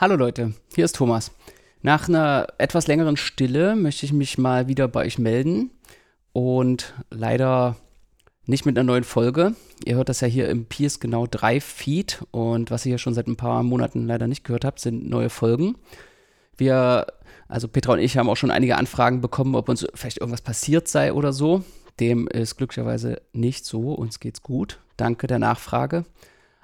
Hallo Leute, hier ist Thomas. Nach einer etwas längeren Stille möchte ich mich mal wieder bei euch melden und leider nicht mit einer neuen Folge. Ihr hört das ja hier im PS genau 3 Feed und was ihr hier schon seit ein paar Monaten leider nicht gehört habt, sind neue Folgen. Wir, also Petra und ich haben auch schon einige Anfragen bekommen, ob uns vielleicht irgendwas passiert sei oder so. Dem ist glücklicherweise nicht so, uns geht's gut. Danke der Nachfrage.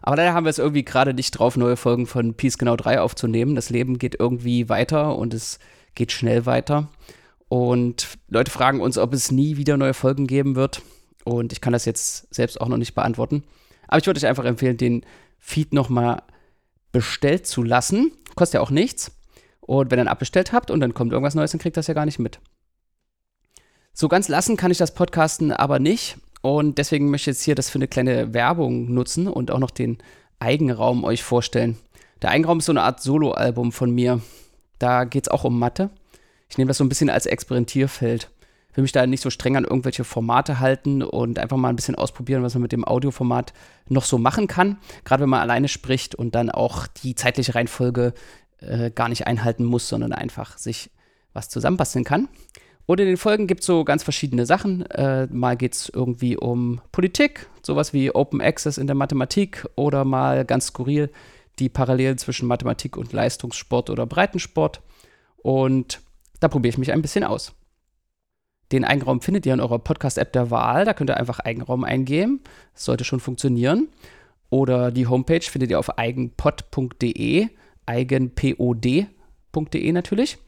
Aber leider haben wir es irgendwie gerade nicht drauf, neue Folgen von Peace Genau 3 aufzunehmen. Das Leben geht irgendwie weiter und es geht schnell weiter. Und Leute fragen uns, ob es nie wieder neue Folgen geben wird. Und ich kann das jetzt selbst auch noch nicht beantworten. Aber ich würde euch einfach empfehlen, den Feed nochmal bestellt zu lassen. Kostet ja auch nichts. Und wenn ihr ihn abbestellt habt und dann kommt irgendwas Neues, dann kriegt das ja gar nicht mit. So ganz lassen kann ich das Podcasten aber nicht. Und deswegen möchte ich jetzt hier das für eine kleine Werbung nutzen und auch noch den Eigenraum euch vorstellen. Der Eigenraum ist so eine Art Soloalbum von mir. Da geht es auch um Mathe. Ich nehme das so ein bisschen als Experimentierfeld. Ich will mich da nicht so streng an irgendwelche Formate halten und einfach mal ein bisschen ausprobieren, was man mit dem Audioformat noch so machen kann. Gerade wenn man alleine spricht und dann auch die zeitliche Reihenfolge äh, gar nicht einhalten muss, sondern einfach sich was zusammenbasteln kann. Und in den Folgen gibt es so ganz verschiedene Sachen. Äh, mal geht es irgendwie um Politik, sowas wie Open Access in der Mathematik oder mal ganz skurril die Parallelen zwischen Mathematik und Leistungssport oder Breitensport. Und da probiere ich mich ein bisschen aus. Den Eigenraum findet ihr in eurer Podcast-App der Wahl. Da könnt ihr einfach Eigenraum eingeben. Das sollte schon funktionieren. Oder die Homepage findet ihr auf eigenpod.de, eigenpod.de natürlich.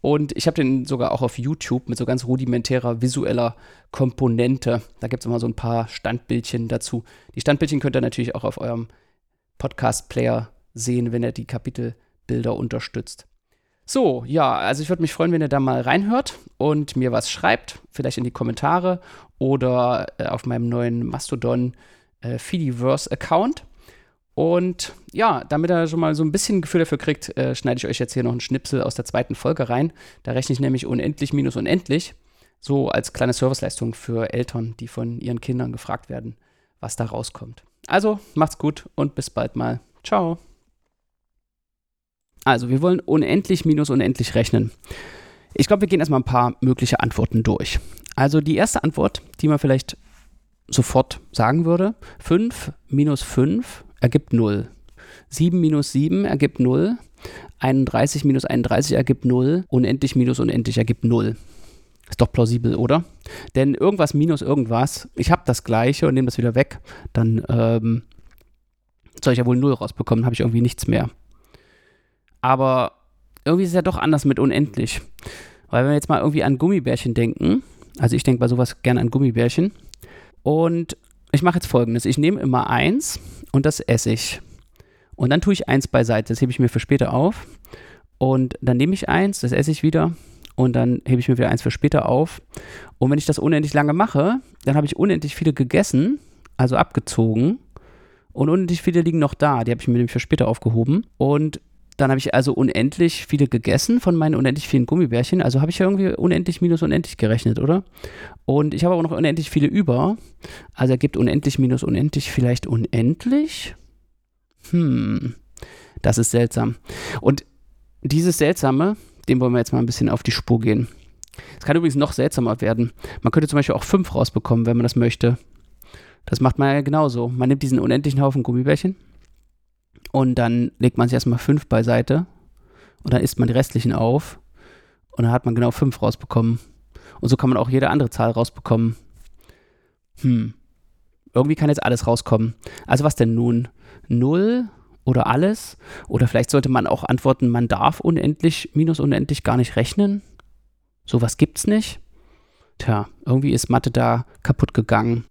Und ich habe den sogar auch auf YouTube mit so ganz rudimentärer visueller Komponente. Da gibt es immer so ein paar Standbildchen dazu. Die Standbildchen könnt ihr natürlich auch auf eurem Podcast-Player sehen, wenn ihr die Kapitelbilder unterstützt. So, ja, also ich würde mich freuen, wenn ihr da mal reinhört und mir was schreibt, vielleicht in die Kommentare oder äh, auf meinem neuen Mastodon äh, Fidiverse-Account. Und ja, damit er schon mal so ein bisschen Gefühl dafür kriegt, äh, schneide ich euch jetzt hier noch einen Schnipsel aus der zweiten Folge rein. Da rechne ich nämlich unendlich minus unendlich. So als kleine Serviceleistung für Eltern, die von ihren Kindern gefragt werden, was da rauskommt. Also macht's gut und bis bald mal. Ciao. Also, wir wollen unendlich minus unendlich rechnen. Ich glaube, wir gehen erstmal ein paar mögliche Antworten durch. Also die erste Antwort, die man vielleicht sofort sagen würde, 5 minus 5 ergibt 0. 7 minus 7 ergibt 0. 31 minus 31 ergibt 0. Unendlich minus unendlich ergibt 0. Ist doch plausibel, oder? Denn irgendwas minus irgendwas, ich habe das gleiche und nehme das wieder weg, dann ähm, soll ich ja wohl 0 rausbekommen, habe ich irgendwie nichts mehr. Aber irgendwie ist es ja doch anders mit unendlich. Weil wenn wir jetzt mal irgendwie an Gummibärchen denken, also ich denke bei sowas gerne an Gummibärchen, und ich mache jetzt folgendes: Ich nehme immer eins und das esse ich. Und dann tue ich eins beiseite, das hebe ich mir für später auf. Und dann nehme ich eins, das esse ich wieder. Und dann hebe ich mir wieder eins für später auf. Und wenn ich das unendlich lange mache, dann habe ich unendlich viele gegessen, also abgezogen. Und unendlich viele liegen noch da, die habe ich mir nämlich für später aufgehoben. Und dann habe ich also unendlich viele gegessen von meinen unendlich vielen Gummibärchen. Also habe ich ja irgendwie unendlich minus unendlich gerechnet, oder? Und ich habe auch noch unendlich viele über. Also ergibt unendlich minus unendlich vielleicht unendlich? Hm, das ist seltsam. Und dieses Seltsame, dem wollen wir jetzt mal ein bisschen auf die Spur gehen. Es kann übrigens noch seltsamer werden. Man könnte zum Beispiel auch fünf rausbekommen, wenn man das möchte. Das macht man ja genauso. Man nimmt diesen unendlichen Haufen Gummibärchen und dann legt man sich erstmal fünf beiseite und dann isst man die restlichen auf und dann hat man genau fünf rausbekommen. Und so kann man auch jede andere Zahl rausbekommen. Hm. Irgendwie kann jetzt alles rauskommen. Also was denn nun? Null oder alles? Oder vielleicht sollte man auch antworten, man darf unendlich, minus unendlich gar nicht rechnen? Sowas gibt's nicht? Tja, irgendwie ist Mathe da kaputt gegangen.